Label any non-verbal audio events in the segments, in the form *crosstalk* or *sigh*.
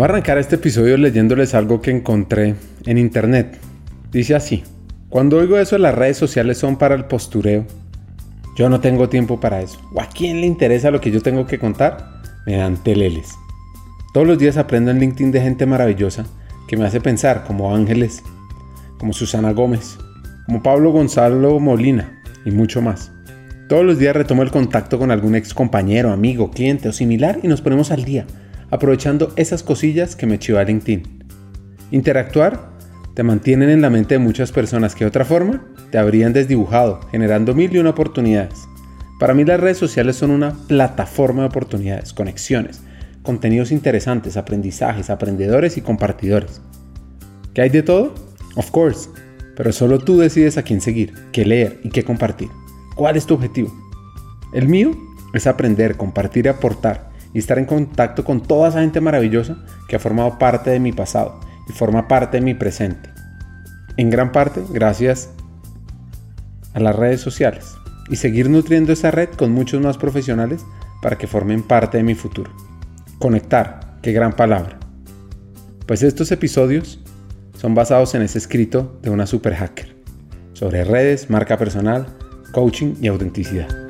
Voy a arrancar este episodio leyéndoles algo que encontré en internet. Dice así, cuando oigo eso las redes sociales son para el postureo. Yo no tengo tiempo para eso. ¿O a quién le interesa lo que yo tengo que contar? Me dan teleles. Todos los días aprendo en LinkedIn de gente maravillosa que me hace pensar como Ángeles, como Susana Gómez, como Pablo Gonzalo Molina y mucho más. Todos los días retomo el contacto con algún ex compañero, amigo, cliente o similar y nos ponemos al día, aprovechando esas cosillas que me chiva LinkedIn. Interactuar te mantienen en la mente de muchas personas que de otra forma te habrían desdibujado, generando mil y una oportunidades. Para mí las redes sociales son una plataforma de oportunidades, conexiones, contenidos interesantes, aprendizajes, aprendedores y compartidores. ¿Qué hay de todo? Of course, pero solo tú decides a quién seguir, qué leer y qué compartir. ¿Cuál es tu objetivo? El mío es aprender, compartir y aportar y estar en contacto con toda esa gente maravillosa que ha formado parte de mi pasado y forma parte de mi presente. En gran parte gracias a las redes sociales y seguir nutriendo esa red con muchos más profesionales para que formen parte de mi futuro. Conectar, qué gran palabra. Pues estos episodios son basados en ese escrito de una super hacker sobre redes, marca personal, coaching y autenticidad.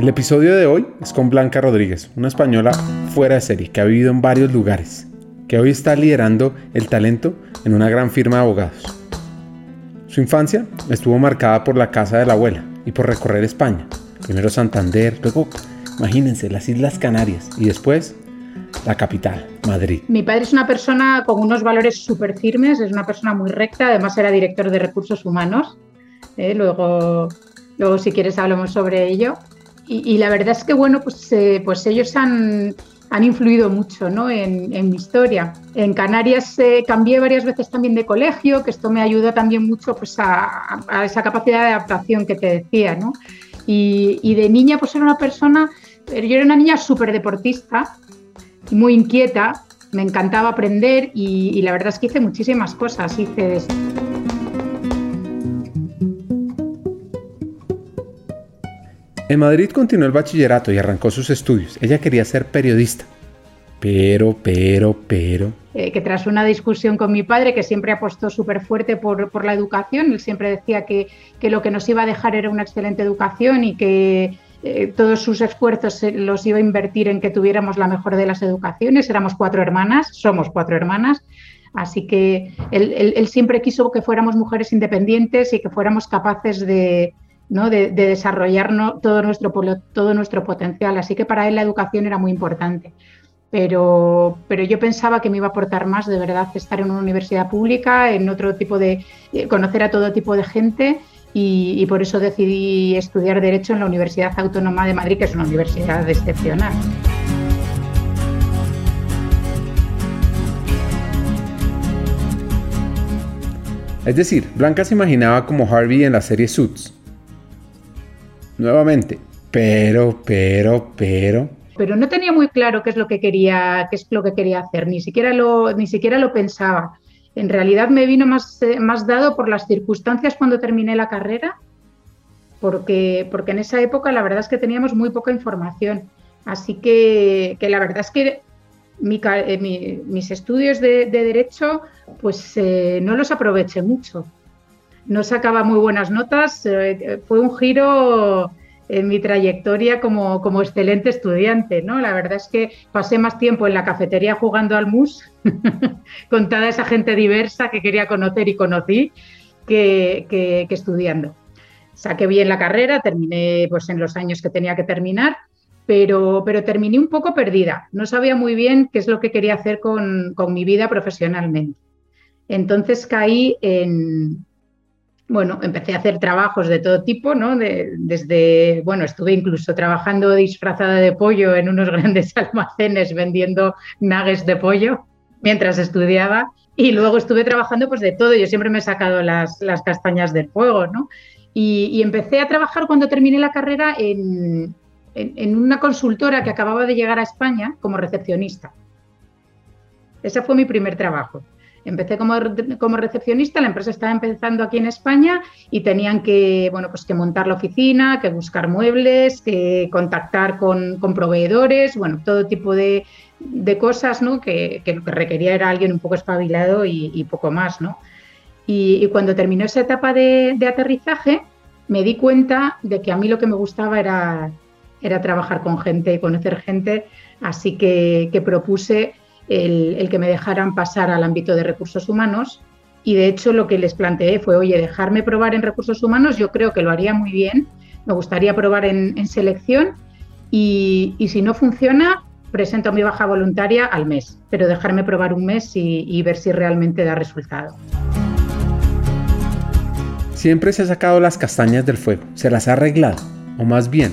El episodio de hoy es con Blanca Rodríguez, una española fuera de serie que ha vivido en varios lugares, que hoy está liderando el talento en una gran firma de abogados. Su infancia estuvo marcada por la casa de la abuela y por recorrer España. Primero Santander, luego, imagínense, las Islas Canarias y después la capital, Madrid. Mi padre es una persona con unos valores súper firmes, es una persona muy recta, además era director de recursos humanos. ¿eh? luego, luego, si quieres, hablamos sobre ello. Y, la verdad es que, bueno, pues, eh, pues ellos han, han influido mucho ¿no? en, mi historia. En Canarias eh, cambié varias veces también de colegio, que esto me ayuda también mucho pues, a, esa capacidad de adaptación que te decía. ¿no? Y, de niña pues era una persona, yo era una niña súper deportista, muy inquieta, me encantaba aprender y, y, la verdad es que hice muchísimas cosas. Hice En Madrid continuó el bachillerato y arrancó sus estudios. Ella quería ser periodista. Pero, pero, pero... Eh, que tras una discusión con mi padre, que siempre apostó súper fuerte por, la educación, él siempre decía que, lo que nos iba a dejar era una excelente educación y que eh, todos sus esfuerzos los iba a invertir en que tuviéramos la mejor de las educaciones. Éramos cuatro hermanas, somos cuatro hermanas. Así que él siempre quiso que fuéramos mujeres independientes y que fuéramos capaces de, de, desarrollar todo, nuestro, todo nuestro potencial. Así que para él la educación era muy importante. Pero, pero yo pensaba que me iba a aportar más de verdad estar en una universidad pública, en otro tipo de, eh, conocer a todo tipo de gente y, por eso decidí estudiar Derecho en la Universidad Autónoma de Madrid, que es una universidad excepcional. Es decir, Blanca se imaginaba como Harvey en la serie Suits, nuevamente. Pero, pero, pero. Pero no tenía muy claro qué es lo que quería, qué es lo que quería hacer, ni siquiera lo, ni siquiera lo pensaba. En realidad me vino más, eh, más dado por las circunstancias cuando terminé la carrera, porque, porque en esa época la verdad es que teníamos muy poca información. Así que, que la verdad es que eh, mis estudios de, Derecho pues eh, no los aproveché mucho no sacaba muy buenas notas. Eh, fue un giro en mi trayectoria como, como, excelente estudiante, ¿no? La verdad es que pasé más tiempo en la cafetería jugando al mus *laughs* con toda esa gente diversa que quería conocer y conocí que, que, estudiando. Saqué bien la carrera, terminé pues, en los años que tenía que terminar, pero, pero terminé un poco perdida. No sabía muy bien qué es lo que quería hacer con, con mi vida profesionalmente. Entonces caí en, bueno, empecé a hacer trabajos de todo tipo, ¿no? desde, bueno, estuve incluso trabajando disfrazada de pollo en unos *laughs* grandes almacenes vendiendo nuggets de pollo mientras estudiaba y luego estuve trabajando pues de todo. Yo siempre me he sacado las, las castañas del fuego, ¿no? Y, empecé a trabajar cuando terminé la carrera en, en una consultora que acababa de llegar a España como recepcionista. Ese fue mi primer trabajo. Empecé como, como, recepcionista, la empresa estaba empezando aquí en España y tenían que, bueno, pues que montar la oficina, que buscar muebles, que contactar con, con proveedores, bueno, todo tipo de, de cosas ¿no? que, que, lo que requería era alguien un poco espabilado y, poco más. ¿no? Y, cuando terminó esa etapa de, de, aterrizaje, me di cuenta de que a mí lo que me gustaba era, era trabajar con gente y conocer gente, así que, que propuse el, que me dejaran pasar al ámbito de recursos humanos. Y de hecho lo que les planteé fue, oye, dejarme probar en recursos humanos, yo creo que lo haría muy bien, me gustaría probar en, selección y, si no funciona, presento mi baja voluntaria al mes, pero dejarme probar un mes y, y ver si realmente da resultado. Siempre se ha sacado las castañas del fuego, se las ha arreglado, o más bien,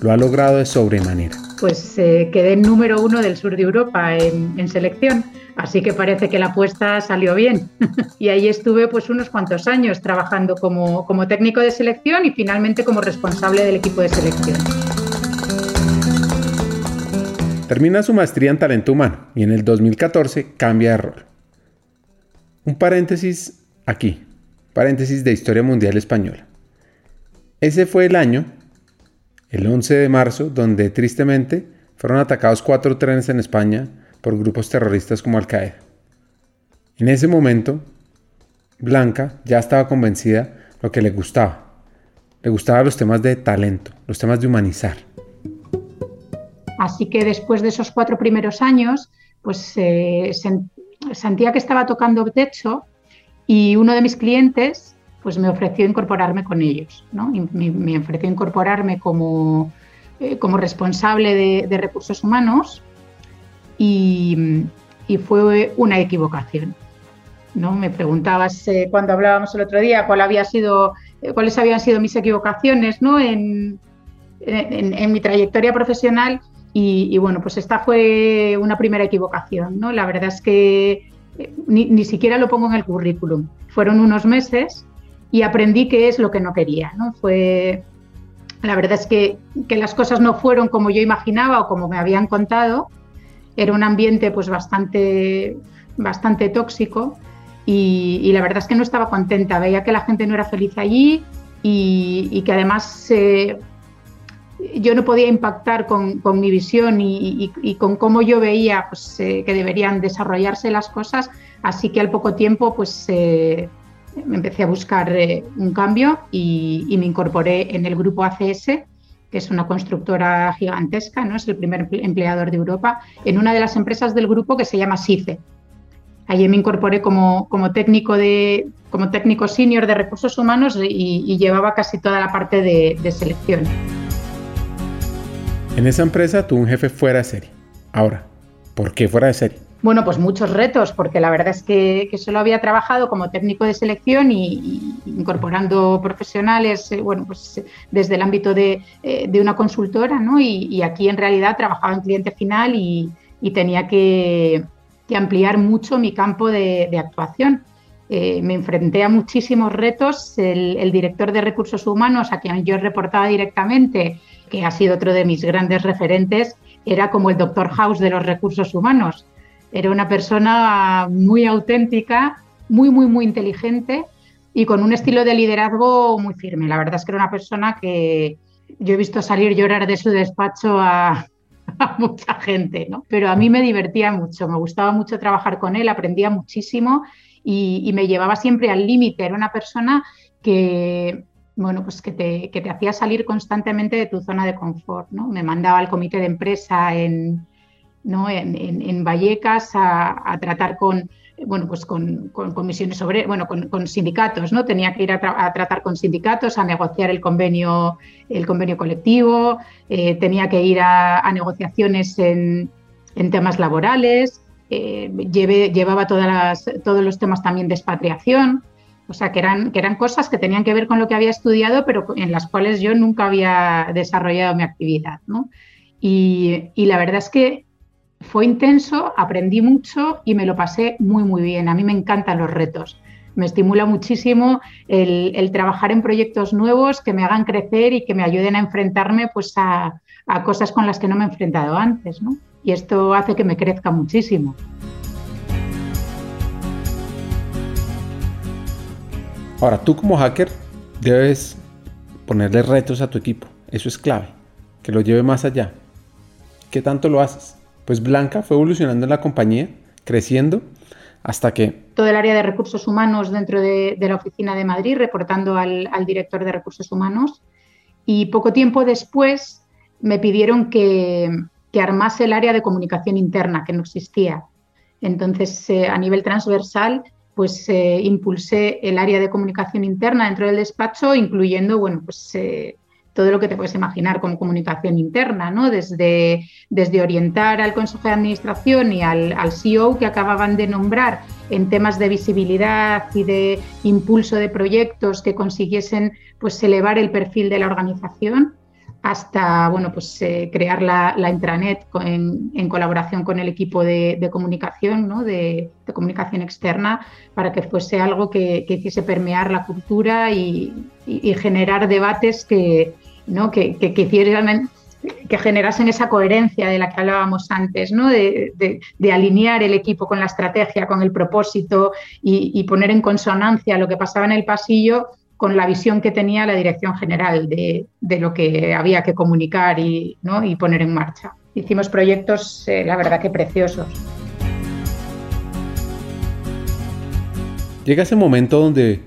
lo ha logrado de sobremanera pues eh, quedé número uno del sur de Europa en, selección. Así que parece que la apuesta salió bien. *laughs* y ahí estuve pues unos cuantos años trabajando como, como técnico de selección y finalmente como responsable del equipo de selección. Termina su maestría en talento humano y en el 2014 cambia de rol. Un paréntesis aquí, paréntesis de historia mundial española. Ese fue el año el 11 de marzo, donde tristemente fueron atacados cuatro trenes en España por grupos terroristas como Al-Qaeda. En ese momento, Blanca ya estaba convencida lo que le gustaba. Le gustaban los temas de talento, los temas de humanizar. Así que después de esos cuatro primeros años, pues eh, sentía que estaba tocando techo y uno de mis clientes pues me ofreció incorporarme con ellos, ¿no? me, ofreció incorporarme como, eh, como responsable de, recursos humanos y, fue una equivocación. ¿no? Me preguntabas eh, cuando hablábamos el otro día cuál había sido, eh, cuáles habían sido mis equivocaciones ¿no? en, en, mi trayectoria profesional y, bueno, pues esta fue una primera equivocación. ¿no? La verdad es que ni, ni siquiera lo pongo en el currículum. Fueron unos meses y aprendí qué es lo que no quería. ¿no? Fue, la verdad es que, que, las cosas no fueron como yo imaginaba o como me habían contado. Era un ambiente pues bastante, bastante tóxico y, la verdad es que no estaba contenta. Veía que la gente no era feliz allí y, que además eh, yo no podía impactar con, con mi visión y, con cómo yo veía pues, eh, que deberían desarrollarse las cosas. Así que al poco tiempo pues eh, empecé a buscar eh, un cambio y, me incorporé en el grupo ACS, que es una constructora gigantesca, ¿no? es el primer empleador de Europa, en una de las empresas del grupo que se llama SICE. Allí me incorporé como, como, técnico, de, como técnico senior de recursos humanos y, llevaba casi toda la parte de, de selección. En esa empresa tuvo un jefe fuera de serie. Ahora, ¿por qué fuera de serie? Bueno, pues muchos retos, porque la verdad es que, solo había trabajado como técnico de selección y, incorporando profesionales, eh, bueno, pues desde el ámbito de, eh, una consultora, ¿no? Y, aquí en realidad trabajaba en cliente final y, tenía que, ampliar mucho mi campo de, actuación. Eh, me enfrenté a muchísimos retos. El, el, director de recursos humanos, a quien yo reportaba directamente, que ha sido otro de mis grandes referentes, era como el doctor House de los recursos humanos era una persona muy auténtica, muy, muy, muy inteligente y con un estilo de liderazgo muy firme. La verdad es que era una persona que yo he visto salir llorar de su despacho a, *laughs* mucha gente, ¿no? Pero a mí me divertía mucho, me gustaba mucho trabajar con él, aprendía muchísimo y, me llevaba siempre al límite. Era una persona que, bueno, pues que te, que te hacía salir constantemente de tu zona de confort, ¿no? Me mandaba al comité de empresa en, en, Vallecas a, tratar con, bueno, pues con, comisiones sobre, bueno, con, sindicatos, ¿no? Tenía que ir a, tratar con sindicatos, a negociar el convenio, el convenio colectivo, eh, tenía que ir a, negociaciones en, temas laborales, eh, llevaba todas todos los temas también de expatriación. O sea, que eran, que eran cosas que tenían que ver con lo que había estudiado, pero en las cuales yo nunca había desarrollado mi actividad. y, la verdad es que fue intenso, aprendí mucho y me lo pasé muy, muy bien. A mí me encantan los retos. Me estimula muchísimo el, trabajar en proyectos nuevos que me hagan crecer y que me ayuden a enfrentarme pues, a, a cosas con las que no me he enfrentado antes. ¿no? Y esto hace que me crezca muchísimo. Ahora, tú como hacker debes ponerle retos a tu equipo. Eso es clave. Que lo lleve más allá. ¿Qué tanto lo haces? Pues Blanca fue evolucionando en la compañía, creciendo, hasta que... Todo el área de recursos humanos dentro de, la oficina de Madrid, reportando al, director de recursos humanos. Y poco tiempo después me pidieron que, armase el área de comunicación interna, que no existía. Entonces, eh, a nivel transversal, pues eh, impulsé el área de comunicación interna dentro del despacho, incluyendo, bueno, pues eh, todo lo que te puedes imaginar como comunicación interna, ¿no? Desde, desde orientar al Consejo de Administración y al, CEO que acababan de nombrar en temas de visibilidad y de impulso de proyectos que consiguiesen pues elevar el perfil de la organización hasta bueno, pues, eh, crear la, intranet en, colaboración con el equipo de, comunicación, ¿no? de, comunicación externa, para que fuese algo que, hiciese permear la cultura y, generar debates que, ¿no? que, que generasen esa coherencia de la que hablábamos antes, ¿no? de, alinear el equipo con la estrategia, con el propósito y, poner en consonancia lo que pasaba en el pasillo con la visión que tenía la dirección general de, lo que había que comunicar y, poner en marcha. Hicimos proyectos, eh, la verdad que preciosos. Llega ese momento donde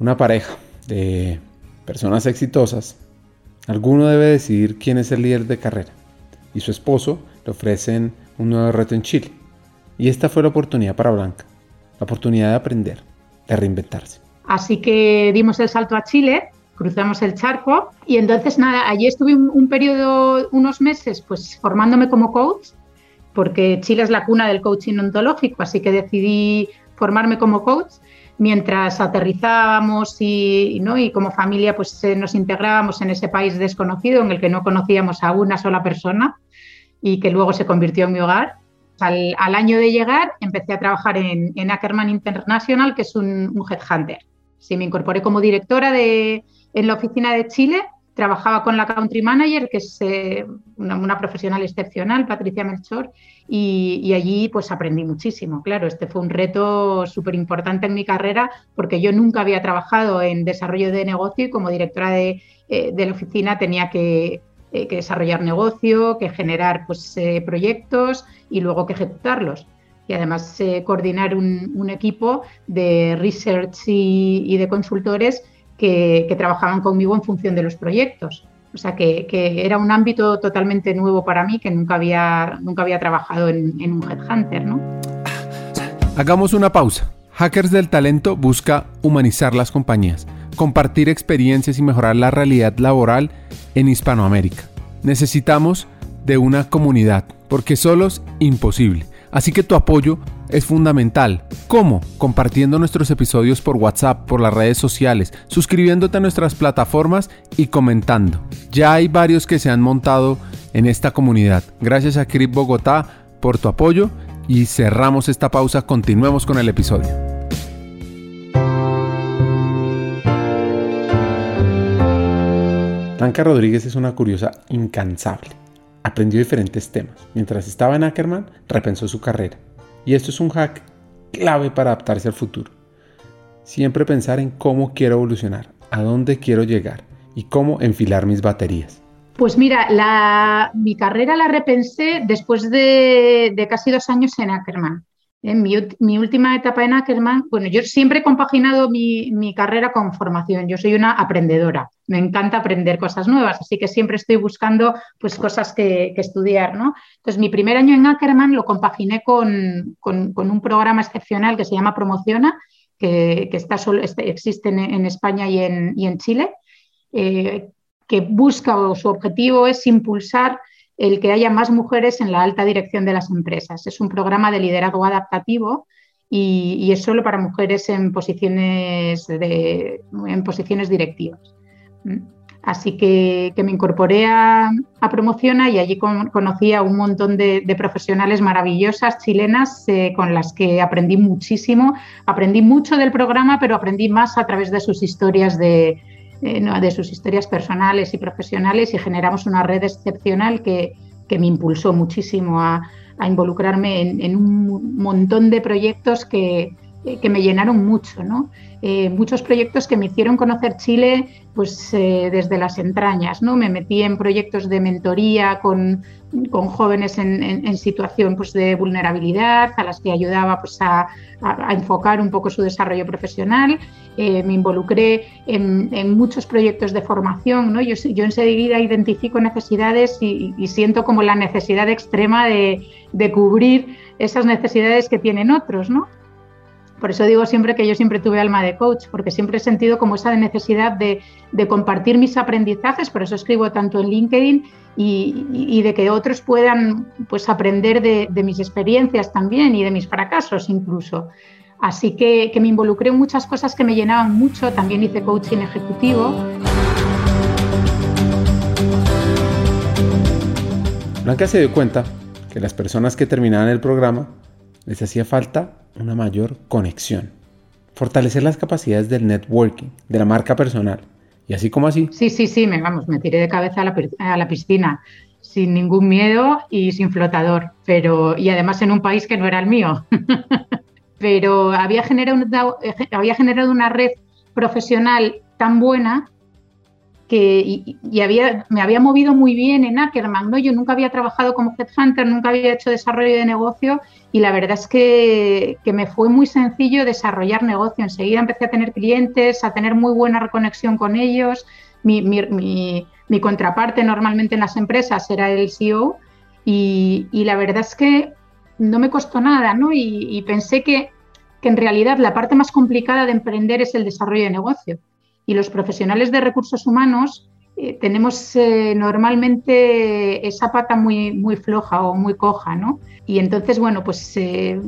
una pareja de personas exitosas, alguno debe decidir quién es el líder de carrera y su esposo le ofrecen un nuevo reto en Chile. Y esta fue la oportunidad para Blanca, la oportunidad de aprender, de reinventarse. Así que dimos el salto a Chile, cruzamos el charco y entonces nada, allí estuve un, periodo, unos meses, pues formándome como coach, porque Chile es la cuna del coaching ontológico, así que decidí formarme como coach mientras aterrizábamos y, ¿no? y como familia pues eh, nos integrábamos en ese país desconocido en el que no conocíamos a una sola persona y que luego se convirtió en mi hogar. Al, año de llegar empecé a trabajar en, Ackerman International, que es un, un headhunter. Sí, me incorporé como directora de, en la oficina de Chile. Trabajaba con la country manager, que es eh, una, profesional excepcional, Patricia Melchor, y, allí pues aprendí muchísimo. Claro, este fue un reto súper importante en mi carrera porque yo nunca había trabajado en desarrollo de negocio y como directora de, eh, la oficina tenía eh, que, desarrollar negocio, que generar pues, proyectos y luego que ejecutarlos y además eh, coordinar un, equipo de research y, de consultores que, trabajaban conmigo en función de los proyectos. O sea que, era un ámbito totalmente nuevo para mí que nunca había, nunca había trabajado en, un headhunter. ¿no? Hagamos una pausa. Hackers del Talento busca humanizar las compañías, compartir experiencias y mejorar la realidad laboral en Hispanoamérica. Necesitamos de una comunidad, porque solos imposible. Así que tu apoyo es fundamental. ¿Cómo? Compartiendo nuestros episodios por WhatsApp, por las redes sociales, suscribiéndote a nuestras plataformas y comentando. Ya hay varios que se han montado en esta comunidad. Gracias a Crip Bogotá por tu apoyo y cerramos esta pausa. Continuemos con el episodio. Blanca Rodríguez es una curiosa incansable aprendió diferentes temas. Mientras estaba en Ackerman, repensó su carrera. Y esto es un hack clave para adaptarse al futuro. Siempre pensar en cómo quiero evolucionar, a dónde quiero llegar y cómo enfilar mis baterías. Pues mira, mi carrera la repensé después de, de casi dos años en Ackerman. En mi, última etapa en Ackerman, bueno, yo siempre he compaginado mi, carrera con formación. Yo soy una aprendedora, me encanta aprender cosas nuevas, así que siempre estoy buscando pues, cosas que, estudiar. ¿no? Entonces, mi primer año en Ackerman lo compaginé con, un programa excepcional que se llama Promociona, que, está solo, este, existe en, España y en, y en Chile, eh, que busca o su objetivo es impulsar el que haya más mujeres en la alta dirección de las empresas. Es un programa de liderazgo adaptativo y, es solo para mujeres en posiciones, en posiciones directivas. Así que, me incorporé a, Promociona y allí conocí a un montón de, profesionales maravillosas chilenas eh, con las que aprendí muchísimo. Aprendí mucho del programa, pero aprendí más a través de sus historias de, eh, de sus historias personales y profesionales y generamos una red excepcional que, que me impulsó muchísimo a, involucrarme en, un montón de proyectos que, que me llenaron mucho, ¿no? Eh, muchos proyectos que me hicieron conocer Chile pues, eh, desde las entrañas. ¿no? Me metí en proyectos de mentoría con, con jóvenes en, situación pues, de vulnerabilidad, a las que ayudaba pues, a, enfocar un poco su desarrollo profesional. Eh, me involucré en, muchos proyectos de formación. ¿no? Yo, yo enseguida identifico necesidades y, y, siento como la necesidad extrema de, de cubrir esas necesidades que tienen otros. ¿no? Por eso digo siempre que yo siempre tuve alma de coach, porque siempre he sentido como esa necesidad de, compartir mis aprendizajes, por eso escribo tanto en LinkedIn y, de que otros puedan pues, aprender de, mis experiencias también y de mis fracasos incluso. Así que, me involucré en muchas cosas que me llenaban mucho, también hice coaching ejecutivo. Blanca se dio cuenta que las personas que terminaban el programa les hacía falta una mayor conexión. Fortalecer las capacidades del networking, de la marca personal. Y así como así. Sí, sí, sí, me, vamos, me tiré de cabeza a la, a la piscina sin ningún miedo y sin flotador, pero y además en un país que no era el mío. *laughs* pero había generado, había generado una red profesional tan buena que y, me había movido muy bien en Ackerman, ¿no? Yo nunca había trabajado como headhunter, nunca había hecho desarrollo de negocio y la verdad es que, me fue muy sencillo desarrollar negocio. Enseguida empecé a tener clientes, a tener muy buena reconexión con ellos. Mi, contraparte normalmente en las empresas era el CEO y, la verdad es que no me costó nada, ¿no? Y, y pensé que, que en realidad la parte más complicada de emprender es el desarrollo de negocio y los profesionales de recursos humanos eh, tenemos eh, normalmente esa pata muy, muy floja o muy coja, ¿no? Y entonces, bueno, pues eh,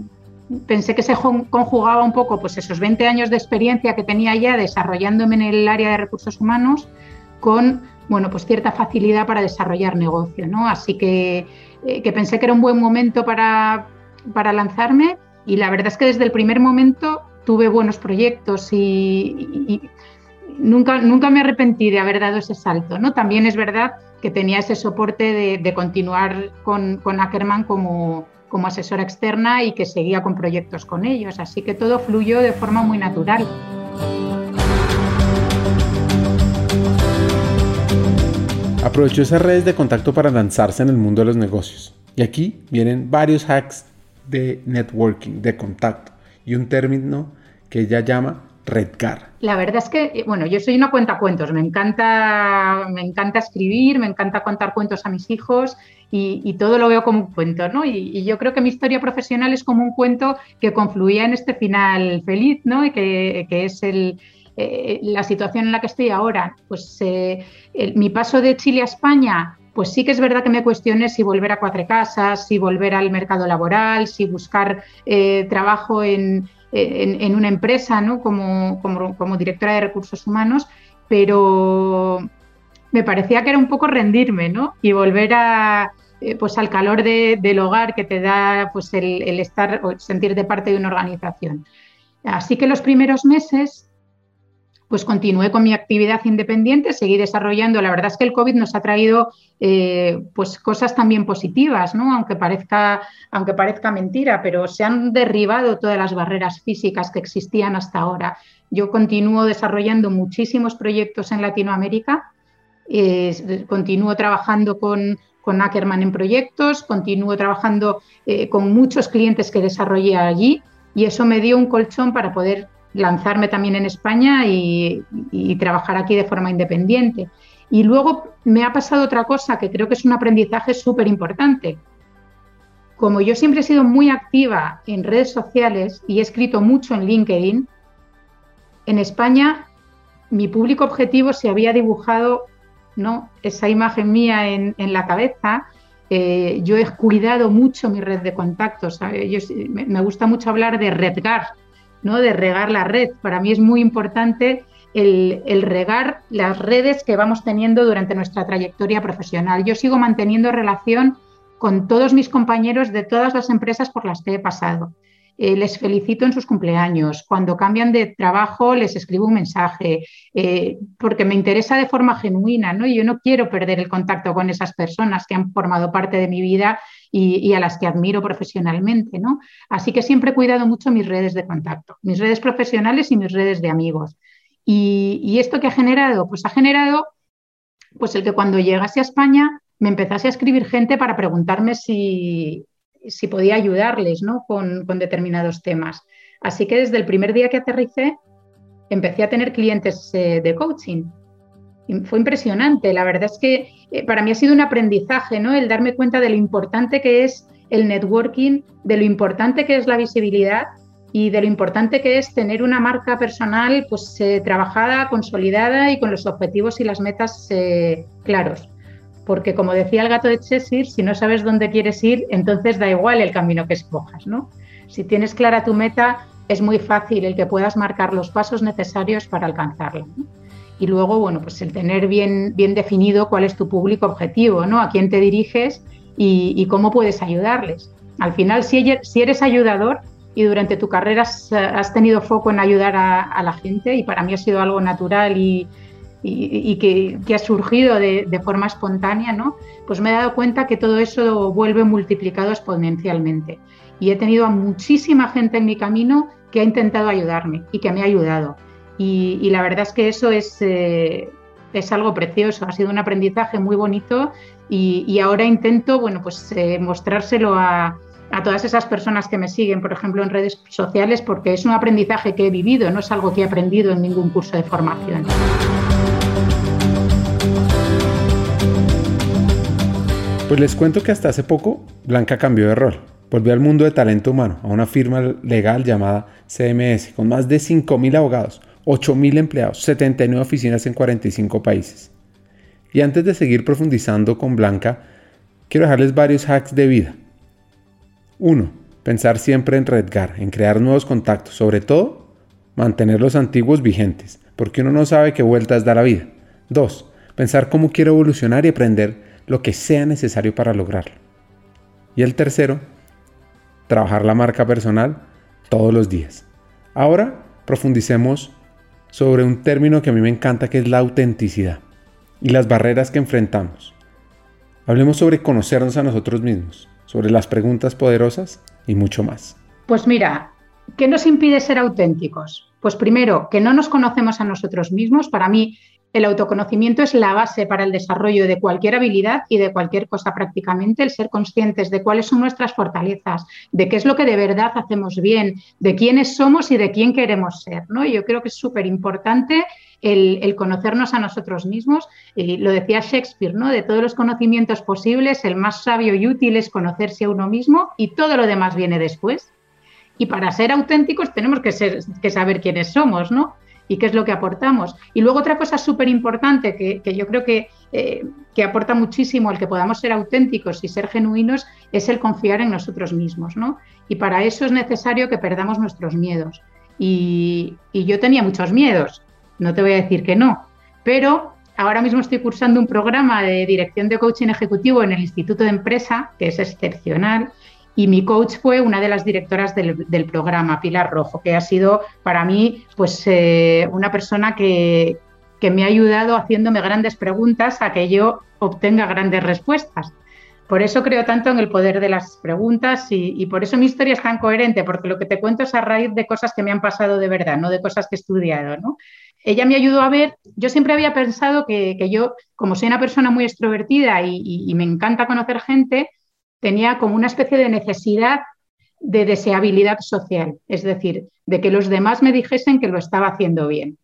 pensé que se conjugaba un poco pues esos 20 años de experiencia que tenía ya desarrollándome en el área de recursos humanos con, bueno, pues cierta facilidad para desarrollar negocio, ¿no? Así que, que pensé que era un buen momento para, para lanzarme y la verdad es que desde el primer momento tuve buenos proyectos y nunca, nunca me arrepentí de haber dado ese salto. ¿no? También es verdad que tenía ese soporte de, continuar con, con, Ackerman como, como asesora externa y que seguía con proyectos con ellos. Así que todo fluyó de forma muy natural. Aprovechó esas redes de contacto para lanzarse en el mundo de los negocios. Y aquí vienen varios hacks de networking, de contacto y un término que ella llama Redcar. La verdad es que, bueno, yo soy una cuenta cuentos, me encanta, me encanta escribir, me encanta contar cuentos a mis hijos y, todo lo veo como un cuento, ¿no? Y, yo creo que mi historia profesional es como un cuento que confluía en este final feliz, ¿no? Y que, es el, eh, la situación en la que estoy ahora. Pues eh, mi paso de Chile a España pues sí que es verdad que me cuestioné si volver a Cuatro Casas, si volver al mercado laboral, si buscar eh, trabajo en, en, una empresa ¿no? como, como, directora de recursos humanos, pero me parecía que era un poco rendirme ¿no? y volver a, eh, pues al calor del hogar que te da pues el, el estar o sentirte parte de una organización. Así que los primeros meses pues continué con mi actividad independiente, seguí desarrollando. La verdad es que el COVID nos ha traído eh, pues cosas también positivas, ¿no? aunque, parezca, aunque parezca mentira, pero se han derribado todas las barreras físicas que existían hasta ahora. Yo continúo desarrollando muchísimos proyectos en Latinoamérica, eh, continúo trabajando con, con Ackerman en proyectos, continúo trabajando eh, con muchos clientes que desarrollé allí y eso me dio un colchón para poder lanzarme también en España y, trabajar aquí de forma independiente. Y luego me ha pasado otra cosa que creo que es un aprendizaje súper importante. Como yo siempre he sido muy activa en redes sociales y he escrito mucho en LinkedIn, en España mi público objetivo se había dibujado ¿no? esa imagen mía en, la cabeza eh, yo he cuidado mucho mi red de contactos. me gusta mucho hablar de redgar, ¿no? de regar la red. Para mí es muy importante el, el, regar las redes que vamos teniendo durante nuestra trayectoria profesional. Yo sigo manteniendo relación con todos mis compañeros de todas las empresas por las que he pasado. Eh, les felicito en sus cumpleaños, cuando cambian de trabajo les escribo un mensaje, eh, porque me interesa de forma genuina, ¿no? Y yo no quiero perder el contacto con esas personas que han formado parte de mi vida y, a las que admiro profesionalmente, ¿no? Así que siempre he cuidado mucho mis redes de contacto, mis redes profesionales y mis redes de amigos. Y, y esto que ha generado, pues ha generado pues el que cuando llegase a España me empezase a escribir gente para preguntarme si, si podía ayudarles ¿no? con, determinados temas. Así que desde el primer día que aterricé, empecé a tener clientes eh, de coaching. fue impresionante. La verdad es que eh, para mí ha sido un aprendizaje, ¿no? El darme cuenta de lo importante que es el networking, de lo importante que es la visibilidad y de lo importante que es tener una marca personal pues, eh, trabajada, consolidada y con los objetivos y las metas claros porque como decía el gato de Cheshire, si no sabes dónde quieres ir, entonces da igual el camino que escojas, ¿no? Si tienes clara tu meta, es muy fácil el que puedas marcar los pasos necesarios para alcanzarla. Y luego, bueno, pues el tener bien, bien definido cuál es tu público objetivo, ¿no? A quién te diriges y, cómo puedes ayudarles. Al final, si, eres ayudador y durante tu carrera has, tenido foco en ayudar a la gente, y para mí ha sido algo natural y, y, que, ha surgido de, forma espontánea, ¿no? Pues me he dado cuenta que todo eso vuelve multiplicado exponencialmente. Y he tenido a muchísima gente en mi camino que ha intentado ayudarme y que me ha ayudado. Y, la verdad es que eso es, eh, es algo precioso, ha sido un aprendizaje muy bonito y, ahora intento, bueno, pues eh, mostrárselo a, a todas esas personas que me siguen, por ejemplo, en redes sociales, porque es un aprendizaje que he vivido, no es algo que he aprendido en ningún curso de formación. Pues les cuento que hasta hace poco Blanca cambió de rol. Volvió al mundo de talento humano, a una firma legal llamada CMS, con más de 5.000 abogados, 8.000 empleados, 79 oficinas en 45 países. Y antes de seguir profundizando con Blanca, quiero dejarles varios hacks de vida. 1. Pensar siempre en redgar, en crear nuevos contactos, sobre todo mantener los antiguos vigentes, porque uno no sabe qué vueltas da la vida. 2. Pensar cómo quiero evolucionar y aprender lo que sea necesario para lograrlo. Y el tercero, trabajar la marca personal todos los días. Ahora profundicemos sobre un término que a mí me encanta que es la autenticidad y las barreras que enfrentamos. Hablemos sobre conocernos a nosotros mismos, sobre las preguntas poderosas y mucho más. Pues mira, ¿qué nos impide ser auténticos? Pues primero, que no nos conocemos a nosotros mismos. Para mí, el autoconocimiento es la base para el desarrollo de cualquier habilidad y de cualquier cosa prácticamente, el ser conscientes de cuáles son nuestras fortalezas, de qué es lo que de verdad hacemos bien, de quiénes somos y de quién queremos ser. ¿no? yo creo que es súper importante el, conocernos a nosotros mismos. Y lo decía Shakespeare, ¿no? de todos los conocimientos posibles, el más sabio y útil es conocerse a uno mismo y todo lo demás viene después. Y para ser auténticos tenemos que, ser, que saber quiénes somos, ¿no? Y qué es lo que aportamos. Y luego otra cosa súper importante que, yo creo que, eh, que, aporta muchísimo el que podamos ser auténticos y ser genuinos es el confiar en nosotros mismos, ¿no? Y para eso es necesario que perdamos nuestros miedos. Y, y yo tenía muchos miedos, no te voy a decir que no, pero ahora mismo estoy cursando un programa de dirección de coaching ejecutivo en el Instituto de Empresa, que es excepcional, y mi coach fue una de las directoras del, programa, Pilar Rojo, que ha sido para mí pues, eh, una persona que, me ha ayudado haciéndome grandes preguntas a que yo obtenga grandes respuestas. Por eso creo tanto en el poder de las preguntas y, por eso mi historia es tan coherente, porque lo que te cuento es a raíz de cosas que me han pasado de verdad, no de cosas que he estudiado. Ella me ayudó a ver, yo siempre había pensado que, yo, como soy una persona muy extrovertida y me encanta conocer gente, tenía como una especie de necesidad de deseabilidad social, es decir, de que los demás me dijesen que lo estaba haciendo bien.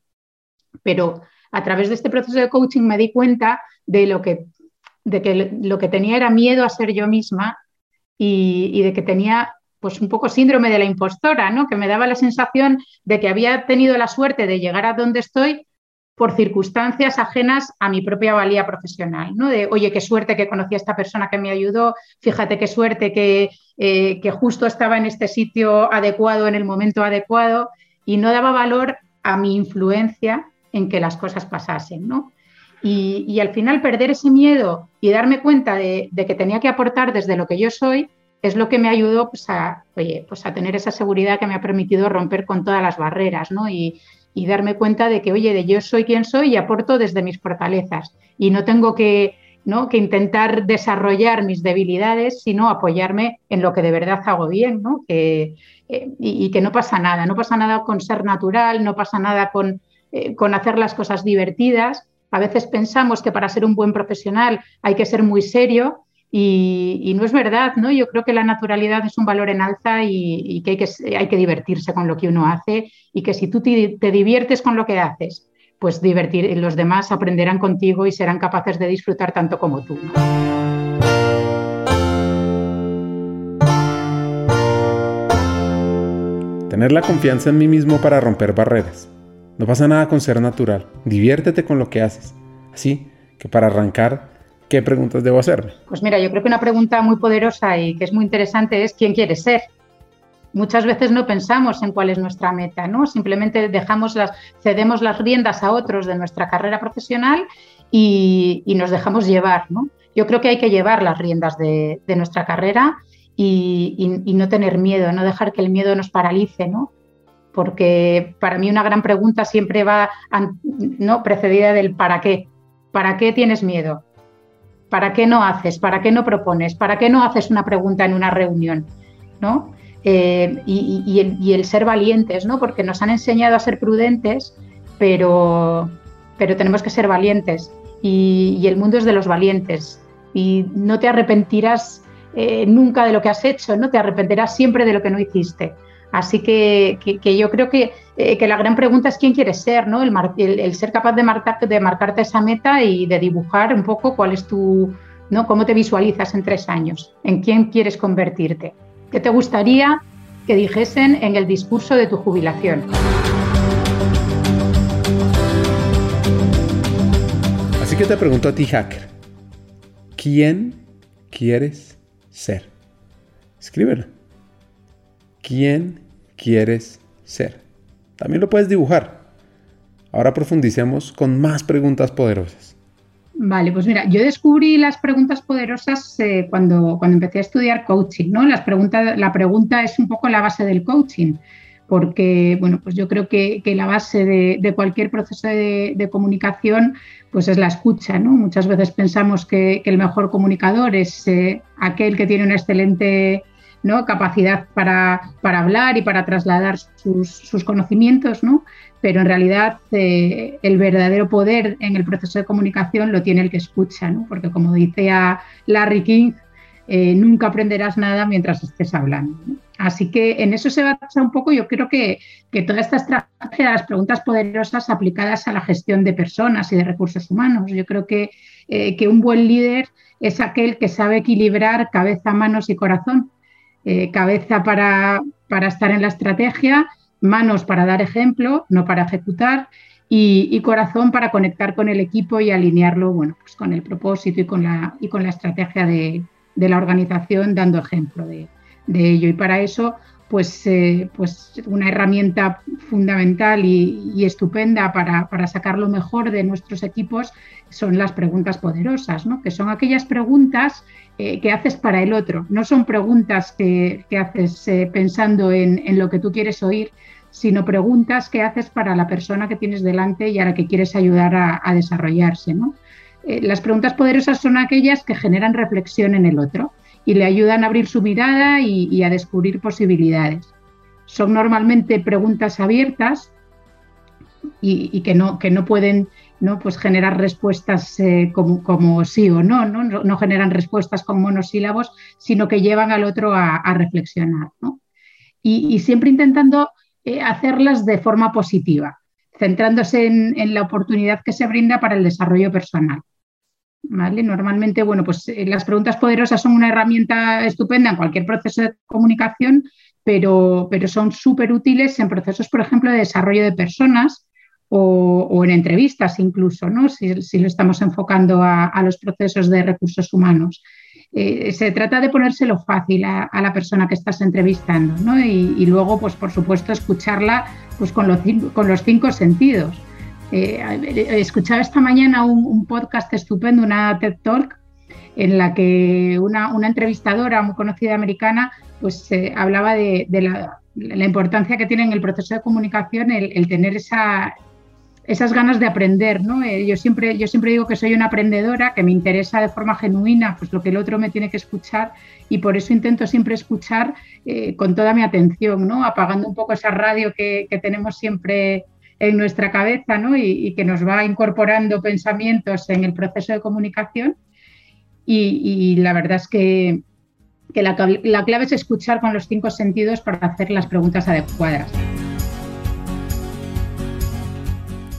Pero a través de este proceso de coaching me di cuenta de lo que, de que lo que tenía era miedo a ser yo misma y, de que tenía pues un poco síndrome de la impostora, ¿no? Que me daba la sensación de que había tenido la suerte de llegar a donde estoy por circunstancias ajenas a mi propia valía profesional, ¿no? De, oye, qué suerte que conocí a esta persona que me ayudó, fíjate qué suerte que, eh, justo estaba en este sitio adecuado, en el momento adecuado, y no daba valor a mi influencia en que las cosas pasasen, ¿no? Y, al final perder ese miedo y darme cuenta de, que tenía que aportar desde lo que yo soy es lo que me ayudó pues, a, pues a tener esa seguridad que me ha permitido romper con todas las barreras ¿no? y, darme cuenta de que, oye, de yo soy quien soy y aporto desde mis fortalezas y no tengo que, ¿no? que intentar desarrollar mis debilidades, sino apoyarme en lo que de verdad hago bien ¿no? que, eh, y, que no pasa nada, no pasa nada con ser natural, no pasa nada con, eh, con hacer las cosas divertidas a veces pensamos que para ser un buen profesional hay que ser muy serio y, no es verdad, ¿no? Yo creo que la naturalidad es un valor en alza y, que, hay que hay que divertirse con lo que uno hace y que si tú te, diviertes con lo que haces, pues divertir, los demás aprenderán contigo y serán capaces de disfrutar tanto como tú. Tener la confianza en mí mismo para romper barreras. No pasa nada con ser natural. Diviértete con lo que haces. Así que para arrancar, ¿qué preguntas debo hacerme? Pues mira, yo creo que una pregunta muy poderosa y que es muy interesante es ¿quién quieres ser? Muchas veces no pensamos en cuál es nuestra meta, ¿no? Simplemente dejamos las, cedemos las riendas a otros de nuestra carrera profesional y, nos dejamos llevar, ¿no? Yo creo que hay que llevar las riendas de, nuestra carrera y, y, no tener miedo, no dejar que el miedo nos paralice, ¿no? porque para mí una gran pregunta siempre va ¿no? precedida del ¿para qué? ¿Para qué tienes miedo? ¿Para qué no haces? ¿Para qué no propones? ¿Para qué no haces una pregunta en una reunión? ¿no? Eh, y, el, ser valientes, ¿no? porque nos han enseñado a ser prudentes, pero, pero tenemos que ser valientes. Y, el mundo es de los valientes. Y no te arrepentirás eh, nunca de lo que has hecho, no te arrepentirás siempre de lo que no hiciste. Así que, yo creo eh, que, la gran pregunta es quién quieres ser, ¿no? El, ser capaz de, de marcarte esa meta y de dibujar un poco cuál es tu, ¿no? Cómo te visualizas en tres años, en quién quieres convertirte. ¿Qué te gustaría que dijesen en el discurso de tu jubilación? Así que te pregunto a ti, hacker, ¿quién quieres ser? Escríbelo. ¿Quién quieres ser? También lo puedes dibujar. Ahora profundicemos con más preguntas poderosas. Vale, pues mira, yo descubrí las preguntas poderosas eh, cuando, cuando empecé a estudiar coaching, ¿no? Las preguntas, la pregunta es un poco la base del coaching, porque, bueno, pues yo creo que, la base de, cualquier proceso de, comunicación, pues es la escucha, ¿no? Muchas veces pensamos que, el mejor comunicador es eh, aquel que tiene una excelente capacidad para, hablar y para trasladar sus, conocimientos, ¿no? pero en realidad eh, el verdadero poder en el proceso de comunicación lo tiene el que escucha, ¿no? porque como dice Larry King, eh, nunca aprenderás nada mientras estés hablando. Así que en eso se basa un poco, yo creo que, toda esta estrategia de las preguntas poderosas aplicadas a la gestión de personas y de recursos humanos. Yo creo que, eh, que un buen líder es aquel que sabe equilibrar cabeza, manos y corazón eh, cabeza para, estar en la estrategia, manos para dar ejemplo, no para ejecutar, y, corazón para conectar con el equipo y alinearlo bueno, pues con el propósito y con la, y con la estrategia de, la organización, dando ejemplo de, ello. Y para eso, pues, eh, pues una herramienta fundamental y, estupenda para, sacar lo mejor de nuestros equipos son las preguntas poderosas, ¿no? que son aquellas preguntas eh, que haces para el otro. No son preguntas que, haces eh, pensando en, lo que tú quieres oír, sino preguntas que haces para la persona que tienes delante y a la que quieres ayudar a, desarrollarse. Las preguntas poderosas son aquellas que generan reflexión en el otro y le ayudan a abrir su mirada y, a descubrir posibilidades. Son normalmente preguntas abiertas y, que, no, que no pueden ¿no? Pues generar respuestas eh, como, sí o no, no, no, generan respuestas con monosílabos, sino que llevan al otro a, reflexionar. Y, siempre intentando eh, hacerlas de forma positiva, centrándose en, la oportunidad que se brinda para el desarrollo personal. ¿Vale? Normalmente, bueno, pues eh, las preguntas poderosas son una herramienta estupenda en cualquier proceso de comunicación, pero, pero son súper útiles en procesos, por ejemplo, de desarrollo de personas o, en entrevistas incluso, ¿no? si, lo estamos enfocando a, los procesos de recursos humanos. Eh, se trata de ponérselo fácil a, la persona que estás entrevistando ¿no? y, luego, pues por supuesto, escucharla pues, con, los, con los cinco sentidos. Eh, escuchaba esta mañana un, podcast estupendo, una TED Talk, en la que una, entrevistadora muy conocida americana pues eh, hablaba de, la, importancia que tiene en el proceso de comunicación el tener esa, esas ganas de aprender, ¿no? Eh, yo, siempre, yo siempre digo que soy una aprendedora, que me interesa de forma genuina pues lo que el otro me tiene que escuchar y por eso intento siempre escuchar eh, con toda mi atención. Apagando un poco esa radio que, tenemos siempre en nuestra cabeza, ¿no? Y, que nos va incorporando pensamientos en el proceso de comunicación. Y, la verdad es que, la clave es escuchar con los cinco sentidos para hacer las preguntas adecuadas.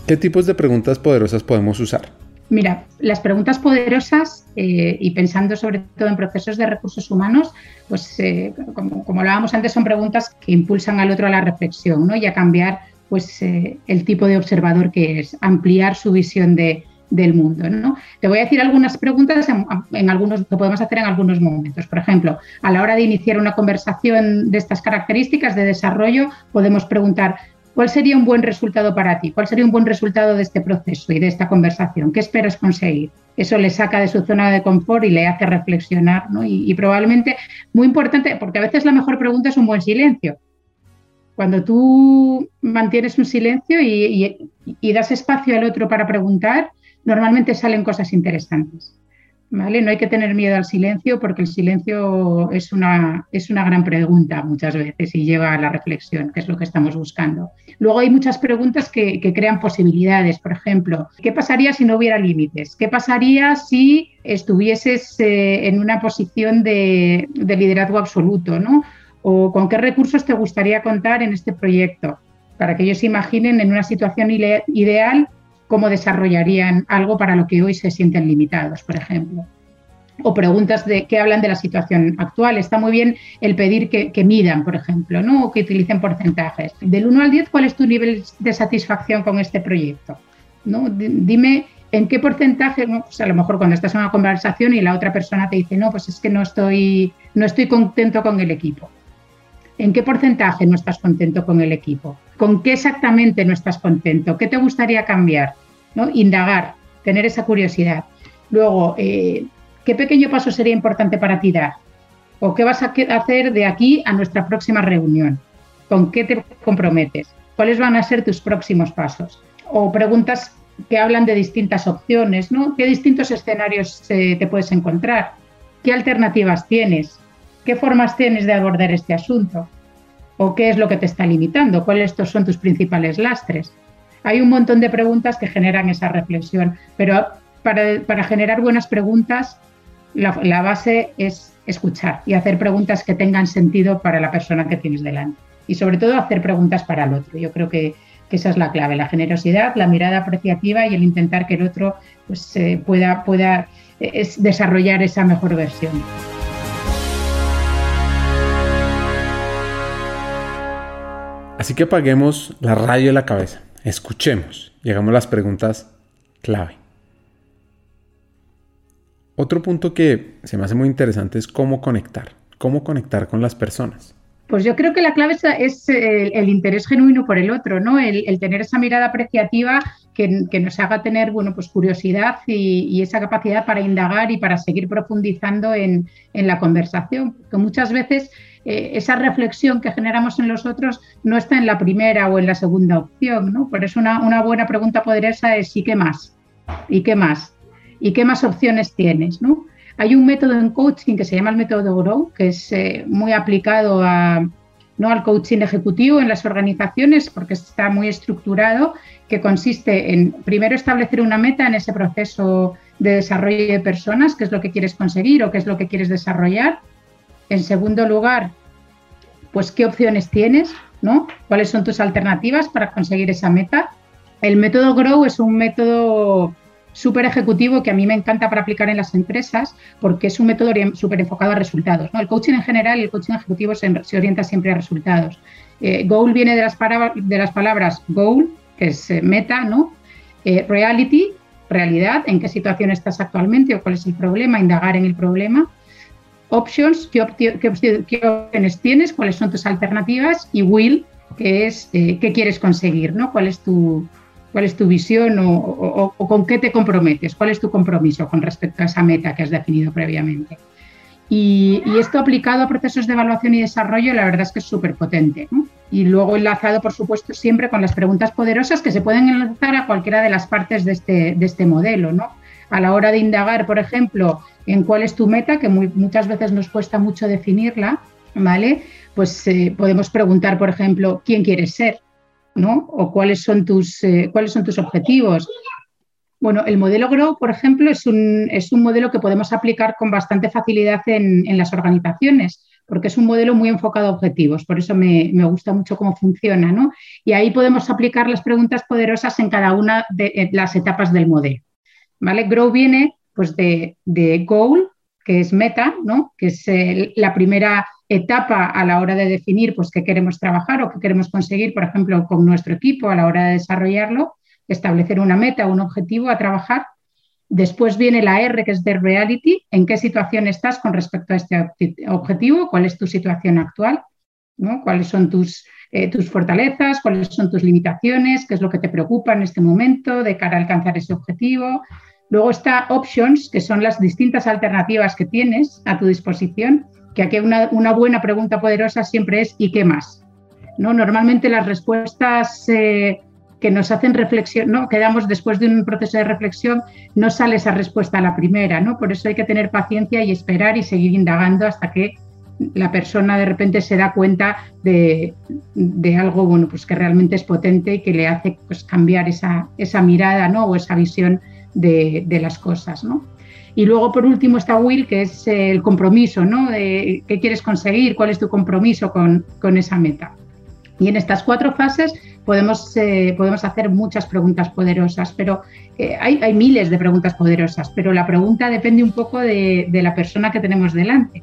¿Qué tipos de preguntas poderosas podemos usar? Mira, las preguntas poderosas eh, y pensando sobre todo en procesos de recursos humanos, pues eh, como, hablábamos antes, son preguntas que impulsan al otro a la reflexión ¿no? y a cambiar pues, eh, el tipo de observador que es, ampliar su visión de, del mundo. ¿no? Te voy a decir algunas preguntas en, algunos, que podemos hacer en algunos momentos. Por ejemplo, a la hora de iniciar una conversación de estas características de desarrollo, podemos preguntar ¿Cuál sería un buen resultado para ti? ¿Cuál sería un buen resultado de este proceso y de esta conversación? ¿Qué esperas conseguir? Eso le saca de su zona de confort y le hace reflexionar, ¿no? Y, probablemente, muy importante, porque a veces la mejor pregunta es un buen silencio. Cuando tú mantienes un silencio y das espacio al otro para preguntar, normalmente salen cosas interesantes. No hay que tener miedo al silencio porque el silencio es una, es una gran pregunta muchas veces y lleva a la reflexión, que es lo que estamos buscando. Luego hay muchas preguntas que, crean posibilidades. Por ejemplo, ¿qué pasaría si no hubiera límites? ¿Qué pasaría si estuvieses eh, en una posición de, de liderazgo absoluto? ¿no? ¿O con qué recursos te gustaría contar en este proyecto? Para que ellos imaginen en una situación ideal cómo desarrollarían algo para lo que hoy se sienten limitados, por ejemplo. O preguntas de, que hablan de la situación actual. Está muy bien el pedir que, midan, por ejemplo, ¿no? o que utilicen porcentajes. Del 1 al 10, ¿cuál es tu nivel de satisfacción con este proyecto? ¿No? Dime en qué porcentaje, pues a lo mejor cuando estás en una conversación y la otra persona te dice, no, pues es que no estoy, no estoy contento con el equipo. ¿En qué porcentaje no estás contento con el equipo? ¿Con qué exactamente no estás contento? ¿Qué te gustaría cambiar? Indagar, tener esa curiosidad. Luego, eh, ¿qué pequeño paso sería importante para ti dar? ¿O qué vas a hacer de aquí a nuestra próxima reunión? ¿Con qué te comprometes? ¿Cuáles van a ser tus próximos pasos? O preguntas que hablan de distintas opciones, ¿no? ¿Qué distintos escenarios eh, te puedes encontrar? ¿Qué alternativas tienes? ¿Qué formas tienes de abordar este asunto? ¿O qué es lo que te está limitando? ¿Cuáles son tus principales lastres? Hay un montón de preguntas que generan esa reflexión, pero para, generar buenas preguntas, la, base es escuchar y hacer preguntas que tengan sentido para la persona que tienes delante. Y sobre todo hacer preguntas para el otro. Yo creo que, esa es la clave, la generosidad, la mirada apreciativa y el intentar que el otro pues, pueda, pueda desarrollar esa mejor versión. Así que apaguemos la radio de la cabeza. Escuchemos. Llegamos a las preguntas clave. Otro punto que se me hace muy interesante es cómo conectar. Cómo conectar con las personas. Pues yo creo que la clave es el, interés genuino por el otro, ¿no? El, tener esa mirada apreciativa que, nos haga tener, bueno, pues curiosidad y, esa capacidad para indagar y para seguir profundizando en, en la conversación. Que muchas veces eh, esa reflexión que generamos en los otros no está en la primera o en la segunda opción. ¿no? Por eso una, buena pregunta poderosa es ¿y qué más? ¿Y qué más? ¿Y qué más opciones tienes? ¿no? Hay un método en coaching que se llama el método Grow, que es eh, muy aplicado a, ¿no? al coaching ejecutivo en las organizaciones porque está muy estructurado, que consiste en primero establecer una meta en ese proceso de desarrollo de personas, qué es lo que quieres conseguir o qué es lo que quieres desarrollar. En segundo lugar, pues qué opciones tienes, ¿no? ¿Cuáles son tus alternativas para conseguir esa meta? El método Grow es un método súper ejecutivo que a mí me encanta para aplicar en las empresas porque es un método súper enfocado a resultados. ¿no? El coaching en general el coaching ejecutivo se, orienta siempre a resultados. Eh, goal viene de las, de las palabras goal, que es eh, meta, ¿no? Eh, reality, realidad, en qué situación estás actualmente o cuál es el problema, indagar en el problema. Options, qué, opciones tienes, cuáles son tus alternativas. Y will, que es qué quieres conseguir, ¿no? ¿Cuál es tu, cuál es tu visión o, con qué te comprometes, cuál es tu compromiso con respecto a esa meta que has definido previamente. Y, esto aplicado a procesos de evaluación y desarrollo, la verdad es que es súper potente. Y luego enlazado, por supuesto, siempre con las preguntas poderosas que se pueden enlazar a cualquiera de las partes de este, de este modelo. ¿no? A la hora de indagar, por ejemplo, en cuál es tu meta, que muchas veces nos cuesta mucho definirla, ¿vale? Pues eh, podemos preguntar, por ejemplo, ¿quién quieres ser? ¿no? O cuáles son tus, eh, cuáles son tus objetivos. Bueno, el modelo Grow, por ejemplo, es un, es un modelo que podemos aplicar con bastante facilidad en, las organizaciones, porque es un modelo muy enfocado a objetivos, por eso me, gusta mucho cómo funciona, ¿no? Y ahí podemos aplicar las preguntas poderosas en cada una de las etapas del modelo. ¿Vale? Grow viene pues, de, de goal, que es meta, ¿no? que es la primera etapa a la hora de definir pues, qué queremos trabajar o qué queremos conseguir, por ejemplo, con nuestro equipo a la hora de desarrollarlo, establecer una meta, un objetivo a trabajar. Después viene la R, que es de reality, en qué situación estás con respecto a este objetivo, cuál es tu situación actual, ¿no? cuáles son tus, eh, tus fortalezas, cuáles son tus limitaciones, qué es lo que te preocupa en este momento de cara a alcanzar ese objetivo. Luego está options, que son las distintas alternativas que tienes a tu disposición que aquí una, buena pregunta poderosa siempre es ¿y qué más? ¿No? Normalmente las respuestas eh, que nos hacen reflexión, ¿no? quedamos después de un proceso de reflexión, no sale esa respuesta a la primera, ¿no? Por eso hay que tener paciencia y esperar y seguir indagando hasta que la persona de repente se da cuenta de, algo bueno, pues que realmente es potente y que le hace pues, cambiar esa, esa mirada ¿no? o esa visión de, de las cosas. ¿no? Y luego, por último, está Will, que es el compromiso, ¿no? De qué quieres conseguir, cuál es tu compromiso con, esa meta. Y en estas cuatro fases podemos, eh, podemos hacer muchas preguntas poderosas, pero eh, hay, miles de preguntas poderosas, pero la pregunta depende un poco de, la persona que tenemos delante.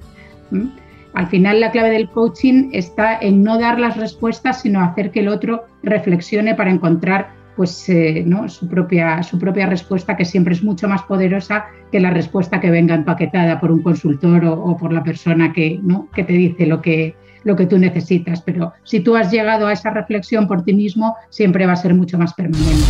Al final, la clave del coaching está en no dar las respuestas, sino hacer que el otro reflexione para encontrar pues, eh, ¿no? su, propia, su propia respuesta, que siempre es mucho más poderosa que la respuesta que venga empaquetada por un consultor o, por la persona que, ¿no? que te dice lo que, lo que tú necesitas. Pero si tú has llegado a esa reflexión por ti mismo, siempre va a ser mucho más permanente.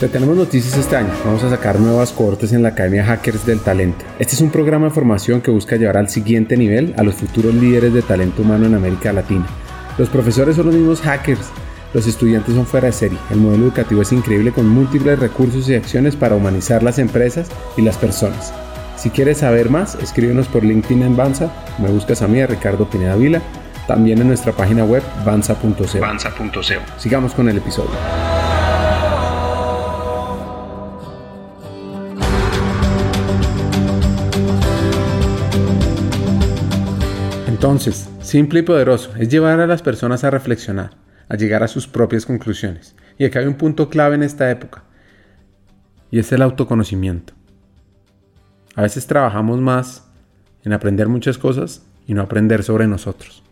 Te tenemos noticias este año. Vamos a sacar nuevas cohortes en la Academia Hackers del Talento. Este es un programa de formación que busca llevar al siguiente nivel a los futuros líderes de talento humano en América Latina. Los profesores son los mismos hackers los estudiantes son fuera de serie. El modelo educativo es increíble con múltiples recursos y acciones para humanizar las empresas y las personas. Si quieres saber más, escríbenos por LinkedIn en Banza, me buscas a mí, a Ricardo Pineda Vila, también en nuestra página web banza.co. Sigamos con el episodio. Entonces, simple y poderoso es llevar a las personas a reflexionar a llegar a sus propias conclusiones. Y acá hay un punto clave en esta época, y es el autoconocimiento. A veces trabajamos más en aprender muchas cosas y no aprender sobre nosotros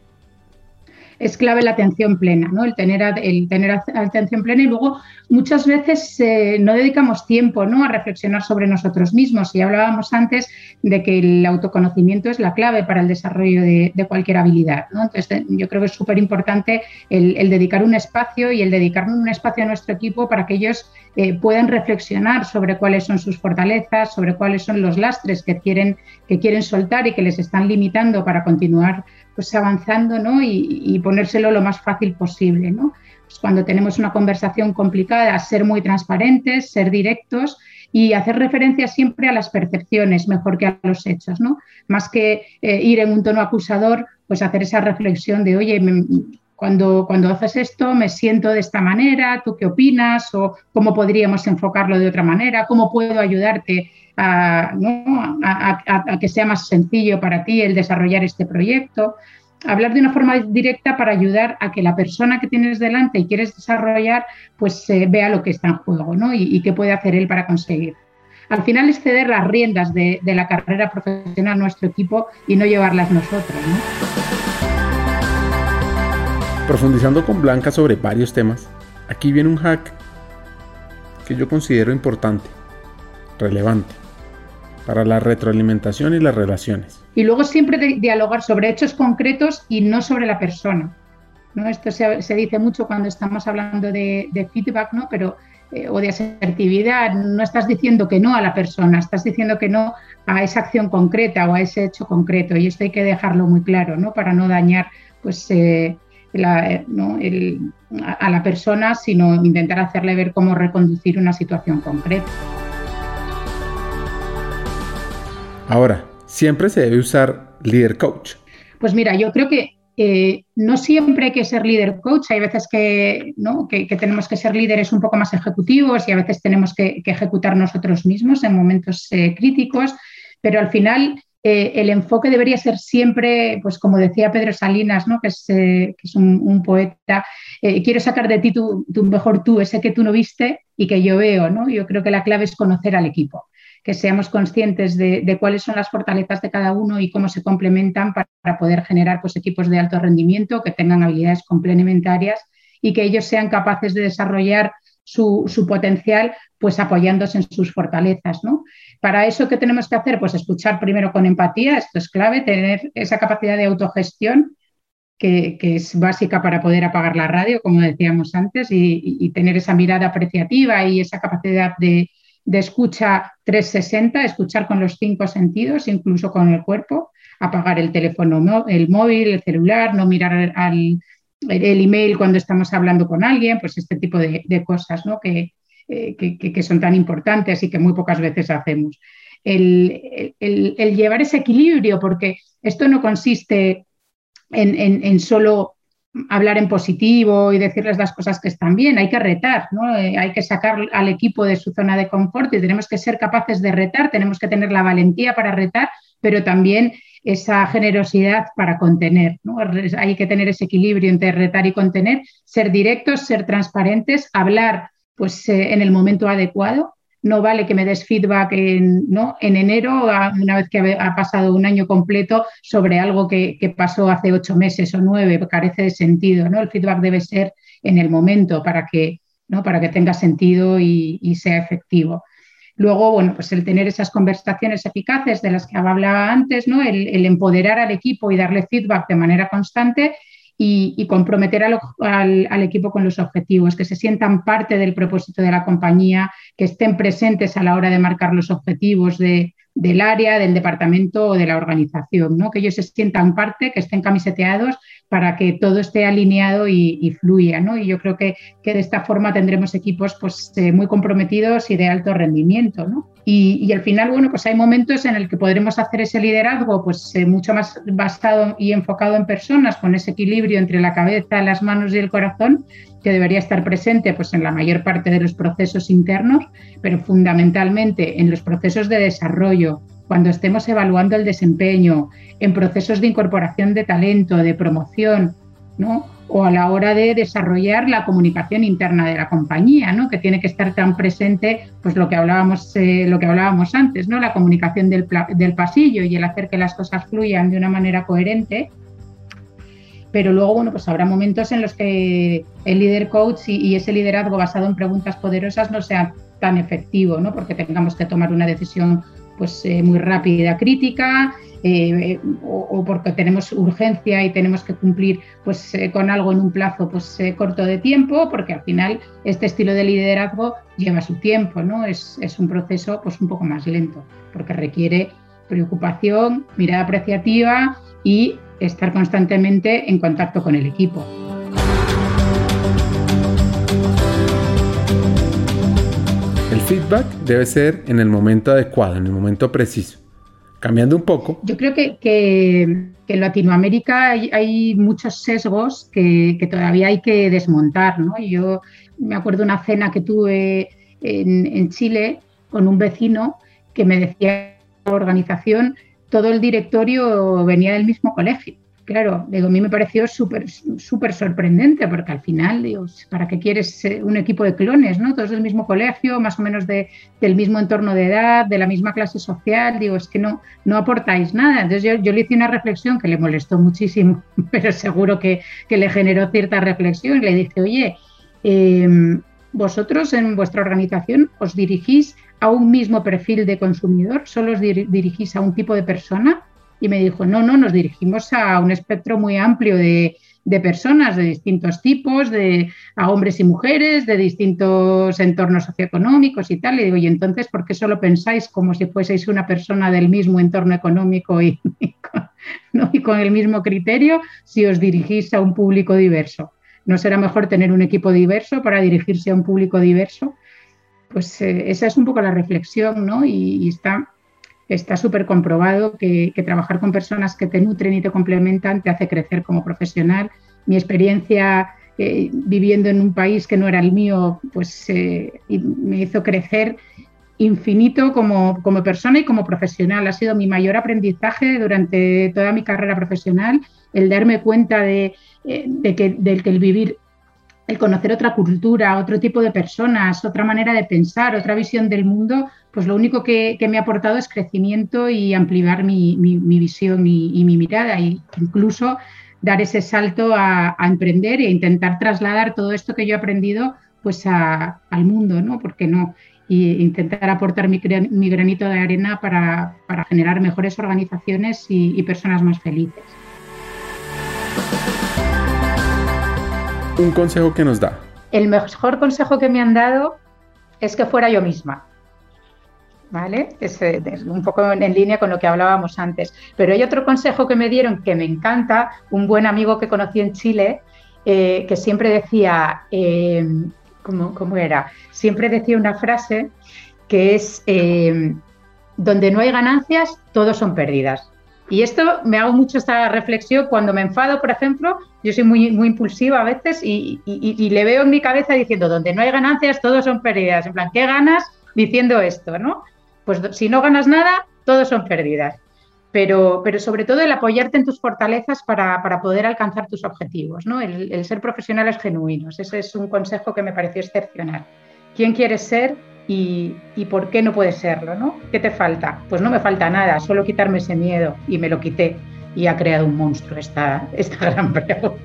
es clave la atención plena, ¿no? El tener, el tener atención plena y luego muchas veces eh, no dedicamos tiempo ¿no? a reflexionar sobre nosotros mismos. Y hablábamos antes de que el autoconocimiento es la clave para el desarrollo de, cualquier habilidad. Entonces, yo creo que es súper importante el, dedicar un espacio y el dedicar un espacio a nuestro equipo para que ellos eh, puedan reflexionar sobre cuáles son sus fortalezas, sobre cuáles son los lastres que quieren, que quieren soltar y que les están limitando para continuar pues avanzando ¿no? y, ponérselo lo más fácil posible. ¿no? Pues cuando tenemos una conversación complicada, ser muy transparentes, ser directos y hacer referencia siempre a las percepciones mejor que a los hechos. ¿no? Más que eh, ir en un tono acusador, pues hacer esa reflexión de, oye, cuando, haces esto me siento de esta manera, ¿tú qué opinas? ¿O cómo podríamos enfocarlo de otra manera? ¿Cómo puedo ayudarte a, que sea más sencillo para ti el desarrollar este proyecto. Hablar de una forma directa para ayudar a que la persona que tienes delante y quieres desarrollar, pues eh, vea lo que está en juego ¿no? y, qué puede hacer él para conseguir. Al final es ceder las riendas de, la carrera profesional a nuestro equipo y no llevarlas nosotros. Profundizando con Blanca sobre varios temas, Aquí viene un hack que yo considero importante, relevante, para la retroalimentación y las relaciones. Y luego siempre dialogar sobre hechos concretos y no sobre la persona. ¿no? Esto se, dice mucho cuando estamos hablando de, feedback, ¿no? pero eh, o de asertividad, no estás diciendo que no a la persona, estás diciendo que no a esa acción concreta o a ese hecho concreto. Y esto hay que dejarlo muy claro, ¿no? Para no dañar pues, eh, a la persona, sino intentar hacerle ver cómo reconducir una situación concreta. Ahora, siempre se debe usar líder coach. Pues mira, yo creo que eh, no siempre hay que ser líder coach, hay veces que, ¿no? que, tenemos que ser líderes un poco más ejecutivos y a veces tenemos que, ejecutar nosotros mismos en momentos eh, críticos, pero al final el enfoque debería ser siempre, pues como decía Pedro Salinas, ¿no? que es, eh, un, poeta, eh, quiero sacar de ti tu, mejor tú, ese que tú no viste y que yo veo. ¿no? Yo creo que la clave es conocer al equipo, que seamos conscientes de, cuáles son las fortalezas de cada uno y cómo se complementan para, poder generar pues, equipos de alto rendimiento que tengan habilidades complementarias y que ellos sean capaces de desarrollar su, su, potencial, pues apoyándose en sus fortalezas, ¿no? Para eso, ¿qué tenemos que hacer? Pues escuchar primero con empatía, esto es clave, tener esa capacidad de autogestión que, es básica para poder apagar la radio, como decíamos antes, y, tener esa mirada apreciativa y esa capacidad de, escucha 360, escuchar con los cinco sentidos, incluso con el cuerpo, apagar el teléfono, el móvil, el celular, no mirar al, el email cuando estamos hablando con alguien, pues este tipo de, cosas, ¿no? Que, eh, que, son tan importantes y que muy pocas veces hacemos. El, llevar ese equilibrio, porque esto no consiste en, solo hablar en positivo y decirles las cosas que están bien, hay que retar, ¿no? Eh, hay que sacar al equipo de su zona de confort y tenemos que ser capaces de retar, tenemos que tener la valentía para retar, pero también esa generosidad para contener. ¿no? Hay que tener ese equilibrio entre retar y contener, ser directos, ser transparentes, hablar pues eh, en el momento adecuado. No vale que me des feedback en, ¿no? en enero, una vez que ha pasado un año completo, sobre algo que, pasó hace ocho meses o nueve, carece de sentido. ¿no? El feedback debe ser en el momento para que, ¿no? para que tenga sentido y, sea efectivo. Luego, bueno, pues el tener esas conversaciones eficaces de las que hablaba antes, ¿no? El, empoderar al equipo y darle feedback de manera constante y, comprometer al, equipo con los objetivos, que se sientan parte del propósito de la compañía, que estén presentes a la hora de marcar los objetivos del área, del departamento o de la organización, ¿no? que ellos se sientan parte, que estén camiseteados para que todo esté alineado y, fluya. ¿no? Y yo creo que, de esta forma tendremos equipos pues, eh, muy comprometidos y de alto rendimiento. ¿no? Y, al final, bueno, pues hay momentos en el que podremos hacer ese liderazgo pues, eh, mucho más basado y enfocado en personas, con ese equilibrio entre la cabeza, las manos y el corazón, que debería estar presente pues, en la mayor parte de los procesos internos, pero fundamentalmente en los procesos de desarrollo, cuando estemos evaluando el desempeño, en procesos de incorporación de talento, de promoción, ¿no? o a la hora de desarrollar la comunicación interna de la compañía, ¿no? que tiene que estar tan presente, pues lo que hablábamos, eh, lo que hablábamos antes, ¿no? la comunicación del, del, pasillo y el hacer que las cosas fluyan de una manera coherente. Pero luego, bueno, pues habrá momentos en los que el líder coach y, ese liderazgo basado en preguntas poderosas no sea tan efectivo, ¿no? porque tengamos que tomar una decisión pues eh, muy rápida, crítica, eh, o, porque tenemos urgencia y tenemos que cumplir pues, eh, con algo en un plazo pues, corto de tiempo, porque al final este estilo de liderazgo lleva su tiempo, ¿no? Es, es un proceso pues, un poco más lento, porque requiere preocupación, mirada apreciativa y estar constantemente en contacto con el equipo. feedback debe ser en el momento adecuado, en el momento preciso. Cambiando un poco. Yo creo que, que, en Latinoamérica hay, muchos sesgos que, todavía hay que desmontar. ¿no? Yo me acuerdo una cena que tuve en, en Chile con un vecino que me decía la organización, todo el directorio venía del mismo colegio claro, digo, a mí me pareció súper súper sorprendente, porque al final, digo, ¿para qué quieres un equipo de clones, no? Todos del mismo colegio, más o menos de, del mismo entorno de edad, de la misma clase social, digo, es que no, no aportáis nada. Entonces yo, yo le hice una reflexión que le molestó muchísimo, *laughs* pero seguro que, que le generó cierta reflexión le dije, oye, em, vosotros en vuestra organización os dirigís a un mismo perfil de consumidor, solo os dirigís a un tipo de persona. Y me dijo, no, no, nos dirigimos a un espectro muy amplio de, de personas de distintos tipos, de, a hombres y mujeres, de distintos entornos socioeconómicos y tal. Y digo, y entonces, ¿por qué solo pensáis como si fueseis una persona del mismo entorno económico *laughs* y, con, el mismo criterio si os dirigís a un público diverso? ¿No será mejor tener un equipo diverso para dirigirse a un público diverso? Pues eh, esa es un poco la reflexión, ¿no? Y, está está súper comprobado que, trabajar con personas que te nutren y te complementan te hace crecer como profesional. Mi experiencia eh, viviendo en un país que no era el mío, pues eh, me hizo crecer infinito como, como, persona y como profesional. Ha sido mi mayor aprendizaje durante toda mi carrera profesional, el darme cuenta de, eh, que, que el vivir el conocer otra cultura, otro tipo de personas, otra manera de pensar, otra visión del mundo, pues lo único que, me ha aportado es crecimiento y ampliar mi, visión y, mi mirada, e incluso dar ese salto a, emprender e intentar trasladar todo esto que yo he aprendido pues al mundo, ¿no? ¿Por qué no? Y intentar aportar mi, granito de arena para, generar mejores organizaciones y personas más felices. Un consejo que nos da. El mejor consejo que me han dado es que fuera yo misma. ¿Vale? Es, un poco en línea con lo que hablábamos antes. Pero hay otro consejo que me dieron que me encanta, un buen amigo que conocí en Chile, eh, que siempre decía, eh, ¿cómo, era? Siempre decía una frase que es, eh, donde no hay ganancias, todos son pérdidas. Y esto me hago mucho esta reflexión cuando me enfado, por ejemplo, yo soy muy, muy impulsiva a veces y, le veo en mi cabeza diciendo, donde no hay ganancias, todos son pérdidas. En plan, ¿qué ganas diciendo esto? ¿no? Pues si no ganas nada, todos son pérdidas. Pero, pero sobre todo el apoyarte en tus fortalezas para, poder alcanzar tus objetivos. ¿no? El, el ser profesionales genuinos. Ese es un consejo que me pareció excepcional. ¿Quién quieres ser? Y, por qué no puede serlo, ¿no? ¿Qué te falta? Pues no me falta nada, solo quitarme ese miedo y me lo quité y ha creado un monstruo esta, esta *laughs* gran pregunta.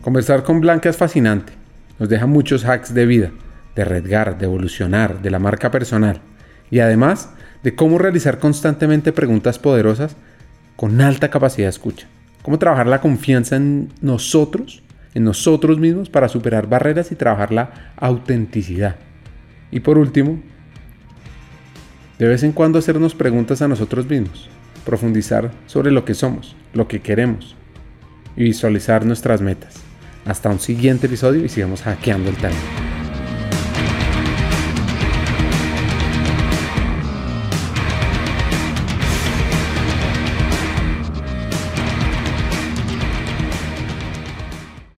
Conversar con Blanca es fascinante. Nos deja muchos hacks de vida, de redgar, de evolucionar, de la marca personal y además de cómo realizar constantemente preguntas poderosas con alta capacidad de escucha. Cómo trabajar la confianza en nosotros en nosotros mismos para superar barreras y trabajar la autenticidad. Y por último, de vez en cuando hacernos preguntas a nosotros mismos, profundizar sobre lo que somos, lo que queremos y visualizar nuestras metas. Hasta un siguiente episodio y sigamos hackeando el talento.